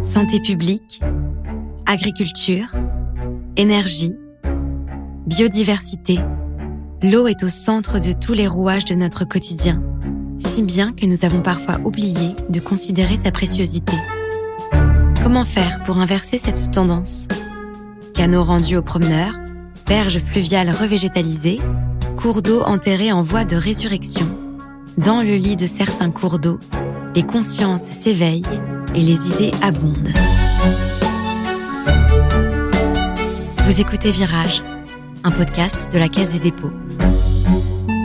Santé publique, agriculture, énergie, biodiversité, l'eau est au centre de tous les rouages de notre quotidien, si bien que nous avons parfois oublié de considérer sa préciosité. Comment faire pour inverser cette tendance? Canaux rendus aux promeneurs, berges fluviales revégétalisées, cours d'eau enterrés en voie de résurrection. Dans le lit de certains cours d'eau, les consciences s'éveillent et les idées abondent. Vous écoutez Virage, un podcast de la Caisse des dépôts.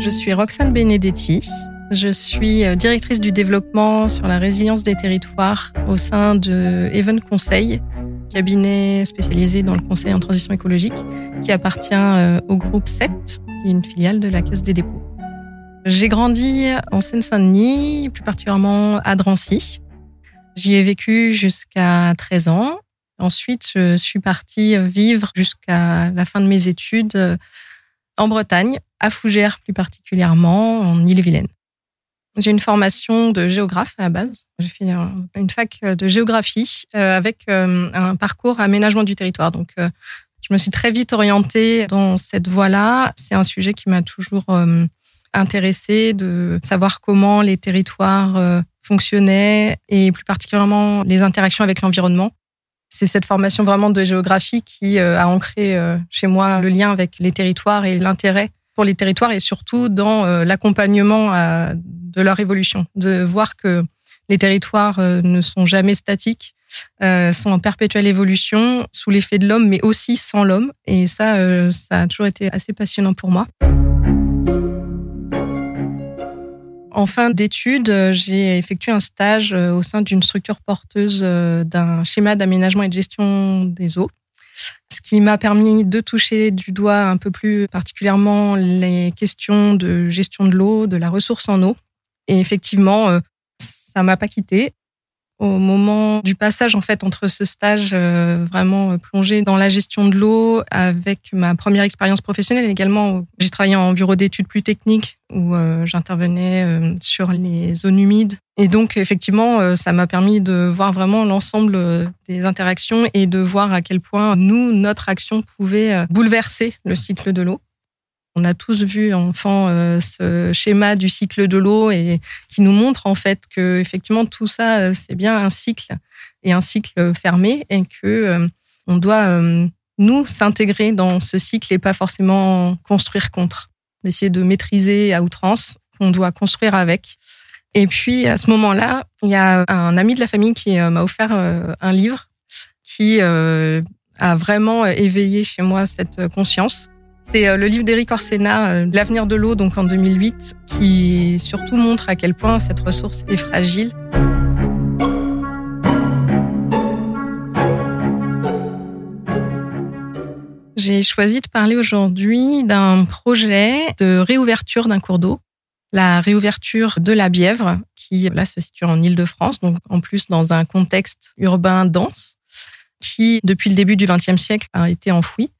Je suis Roxane Benedetti. Je suis euh, directrice du développement sur la résilience des territoires au sein de Even Conseil, cabinet spécialisé dans le conseil en transition écologique, qui appartient euh, au groupe 7, qui est une filiale de la Caisse des dépôts. J'ai grandi en Seine-Saint-Denis, plus particulièrement à Drancy. J'y ai vécu jusqu'à 13 ans. Ensuite, je suis partie vivre jusqu'à la fin de mes études euh, en Bretagne, à Fougères plus particulièrement, en Ille-et-Vilaine. J'ai une formation de géographe à la base. J'ai fait une fac de géographie euh, avec euh, un parcours aménagement du territoire. Donc, je me suis très vite orientée dans cette voie-là. C'est un sujet qui m'a toujours intéressée de savoir comment les territoires fonctionnaient et plus particulièrement les interactions avec l'environnement. C'est cette formation vraiment de géographie qui euh, a ancré euh, chez moi le lien avec les territoires et l'intérêt pour les territoires et surtout dans euh, l'accompagnement de leur évolution, de voir que les territoires ne sont jamais statiques, sont en perpétuelle évolution sous l'effet de l'homme, mais aussi sans l'homme. Et ça, ça a toujours été assez passionnant pour moi. En fin d'études, euh, j'ai effectué un stage euh, au sein d'une structure porteuse euh, d'un schéma d'aménagement et de gestion des eaux, ce qui m'a permis de toucher du doigt un peu plus particulièrement les questions de gestion de l'eau, de la ressource en eau. Et effectivement, ça m'a pas quitté au moment du passage en fait entre ce stage euh, vraiment plongé dans la gestion de l'eau avec ma première expérience professionnelle également j'ai travaillé en bureau d'études plus techniques où euh, j'intervenais euh, sur les zones humides. Et donc effectivement ça m'a permis de voir vraiment l'ensemble des interactions et de voir à quel point nous notre action pouvait bouleverser le cycle de l'eau on a tous vu enfant euh, ce schéma du cycle de l'eau et qui nous montre en fait que effectivement tout ça euh, c'est bien un cycle et un cycle fermé et que euh, on doit nous s'intégrer dans ce cycle et pas forcément construire contre, essayer de maîtriser à outrance qu'on doit construire avec. Et puis à ce moment-là, il y a un ami de la famille qui m'a offert un livre qui a vraiment éveillé chez moi cette conscience c'est euh, le livre d'Éric Orsena, euh, L'avenir de l'eau, donc en 2008, qui surtout montre à quel point cette ressource est fragile. J'ai choisi de parler aujourd'hui d'un projet de réouverture d'un cours d'eau, la réouverture de la Bièvre, qui là se situe en Île-de-France, donc en plus dans un contexte urbain dense, qui depuis le début du XXe siècle a été enfoui.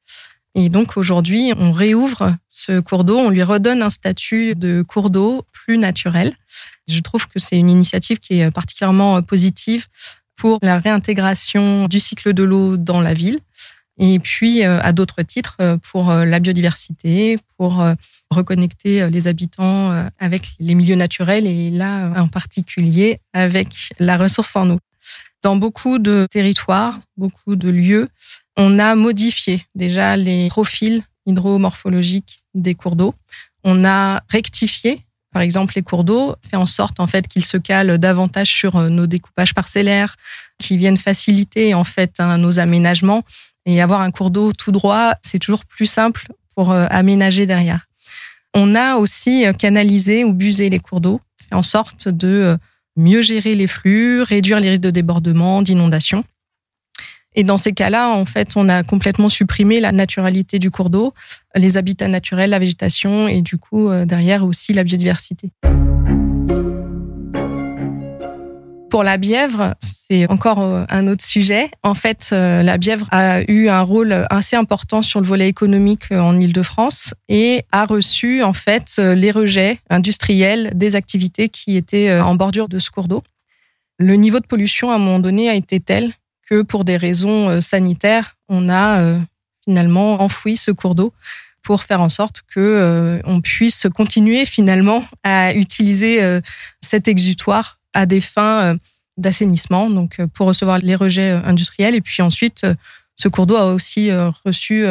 Et donc aujourd'hui, on réouvre ce cours d'eau, on lui redonne un statut de cours d'eau plus naturel. Je trouve que c'est une initiative qui est particulièrement positive pour la réintégration du cycle de l'eau dans la ville. Et puis, euh, à d'autres titres, euh, pour euh, la biodiversité, pour reconnecter les habitants avec les milieux naturels et là, en particulier, avec la ressource en eau. Dans beaucoup de territoires, beaucoup de lieux, on a modifié déjà les profils hydromorphologiques des cours d'eau. On a rectifié, par exemple, les cours d'eau, fait en sorte en fait qu'ils se calent davantage sur euh, nos découpages parcellaires, qui viennent faciliter en fait hein, nos aménagements. Et avoir un cours d'eau tout droit, c'est toujours plus simple pour euh, aménager derrière. On a aussi euh, canalisé ou busé les cours d'eau, fait en sorte de mieux gérer les flux, réduire les risques de débordement, d'inondation. Et dans ces cas-là, en fait, on a complètement supprimé la naturalité du cours d'eau, les habitats naturels, la végétation et du coup, euh, derrière aussi la biodiversité. Pour la bièvre, c'est encore euh, un autre sujet. En fait, euh, la bièvre a eu un rôle assez important sur le volet économique en Île-de-France et a reçu en fait les rejets industriels des activités qui étaient en bordure de ce cours d'eau. Le niveau de pollution à un moment donné a été tel que pour des raisons euh, sanitaires, on a euh, finalement enfoui ce cours d'eau pour faire en sorte que euh, on puisse continuer finalement à utiliser cet exutoire à des fins d'assainissement, donc pour recevoir les rejets industriels. Et puis ensuite, ce cours d'eau a aussi reçu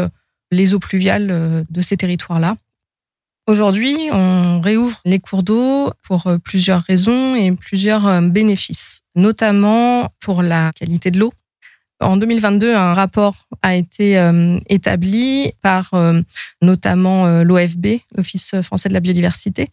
les eaux pluviales de ces territoires-là. Aujourd'hui, on réouvre les cours d'eau pour plusieurs raisons et plusieurs bénéfices, notamment pour la qualité de l'eau. En 2022, un rapport a été euh, établi par euh, notamment euh, l'OFB, l'Office français de la biodiversité,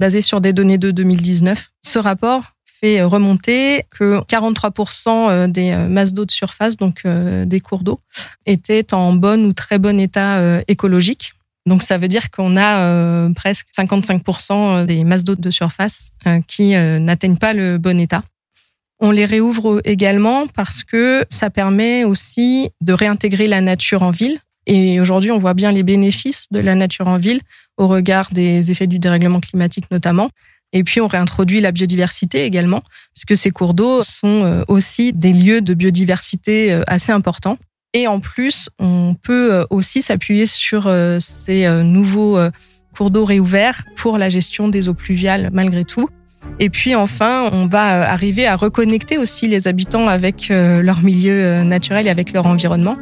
basé sur des données de 2019. Ce rapport fait remonter que 43% des masses d'eau de surface, donc des cours d'eau, étaient en bon ou très bon état écologique. Donc ça veut dire qu'on a presque 55% des masses d'eau de surface qui n'atteignent pas le bon état. On les réouvre également parce que ça permet aussi de réintégrer la nature en ville. Et aujourd'hui, on voit bien les bénéfices de la nature en ville au regard des effets du dérèglement climatique notamment. Et puis, on réintroduit la biodiversité également, puisque ces cours d'eau sont euh, aussi des lieux de biodiversité euh, assez importants. Et en plus, on peut euh, aussi s'appuyer sur ces nouveaux cours d'eau réouverts pour la gestion des eaux pluviales malgré tout. Et puis enfin, on va euh, arriver à reconnecter aussi les habitants avec euh, leur milieu euh, naturel et avec leur environnement.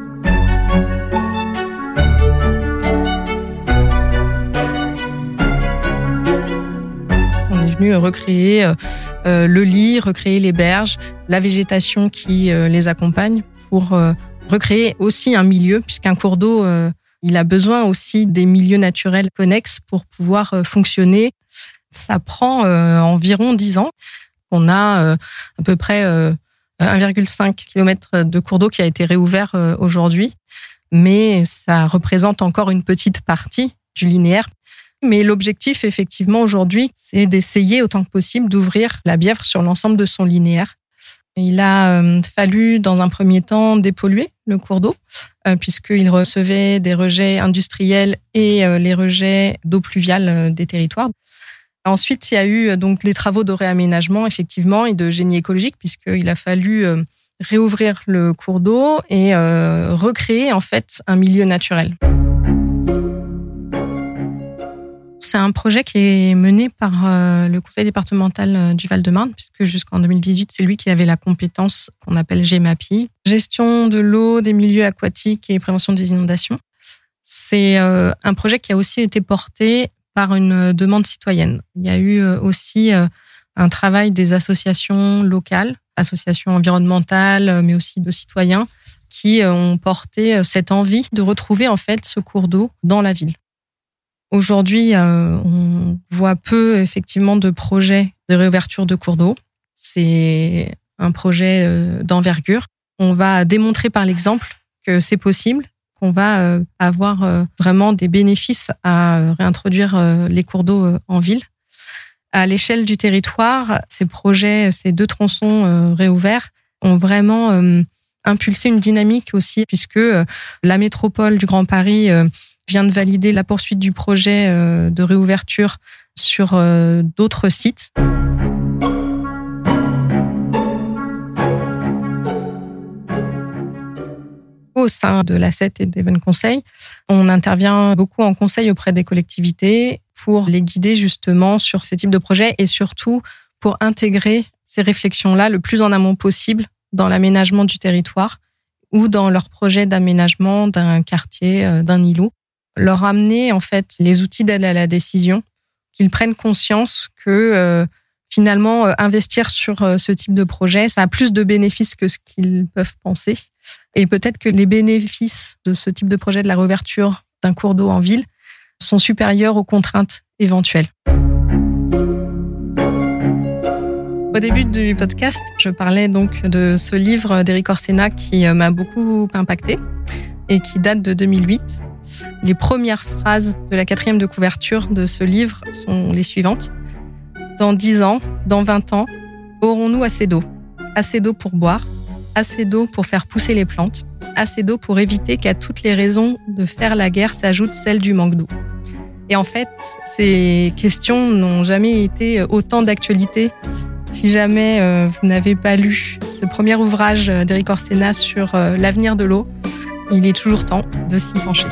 On est venu recréer le lit, recréer les berges, la végétation qui les accompagne pour recréer aussi un milieu, puisqu'un cours d'eau, il a besoin aussi des milieux naturels connexes pour pouvoir fonctionner ça prend euh, environ 10 ans. On a euh, à peu près 1,5 euh, km de cours d'eau qui a été réouvert aujourd'hui, mais ça représente encore une petite partie du linéaire. Mais l'objectif, effectivement, aujourd'hui, c'est d'essayer autant que possible d'ouvrir la Bièvre sur l'ensemble de son linéaire. Il a fallu, dans un premier temps, dépolluer le cours d'eau, puisqu'il recevait des rejets industriels et les rejets d'eau pluviale des territoires. Ensuite, il y a eu euh, donc les travaux de réaménagement, effectivement, et de génie écologique, puisqu'il a fallu euh, réouvrir le cours d'eau et euh, recréer en fait un milieu naturel. C'est un projet qui est mené par le conseil départemental du Val-de-Marne, puisque jusqu'en 2018, c'est lui qui avait la compétence qu'on appelle GEMAPI, gestion de l'eau, des milieux aquatiques et prévention des inondations. C'est un projet qui a aussi été porté par une euh, demande citoyenne. Il y a eu euh, aussi euh, un travail des associations locales, associations environnementales, mais aussi de citoyens, qui ont porté cette envie de retrouver en fait ce cours d'eau dans la ville. Aujourd'hui, on voit peu effectivement de projets de réouverture de cours d'eau. C'est un projet d'envergure. On va démontrer par l'exemple que c'est possible qu'on va euh, avoir euh, vraiment des bénéfices à euh, réintroduire les cours d'eau en ville. À l'échelle du territoire, ces projets, ces deux tronçons réouverts ont vraiment impulsé une dynamique aussi, puisque la métropole du Grand Paris vient de valider la poursuite du projet de réouverture sur d'autres sites. Au sein de l'ASSET et d'Even Conseil. On intervient beaucoup en conseil auprès des collectivités pour les guider justement sur ces types de projets et surtout pour intégrer ces réflexions-là le plus en amont possible dans l'aménagement du territoire ou dans leur projet d'aménagement d'un quartier, euh, d'un îlot. Leur amener en fait les outils d'aide à la décision, qu'ils prennent conscience que euh, finalement euh, investir sur ce type de projet, ça a plus de bénéfices que ce qu'ils peuvent penser et peut-être que les bénéfices de ce type de projet de la réouverture d'un cours d'eau en ville sont supérieurs aux contraintes éventuelles. Au début du podcast, je parlais donc de ce livre d'Eric Orsena qui euh, m'a beaucoup impacté et qui date de 2008. Les premières phrases de la quatrième de couverture de ce livre sont les suivantes. Dans 10 ans, dans 20 ans, aurons-nous assez d'eau? Assez d'eau pour boire, assez d'eau pour faire pousser les plantes, assez d'eau pour éviter qu'à toutes les raisons de faire la guerre s'ajoute celle du manque d'eau. Et en fait, ces questions n'ont jamais été autant d'actualité Si jamais euh, vous n'avez pas lu ce premier ouvrage d'Eric Orsena sur l'avenir de l'eau, il est toujours temps de s'y pencher.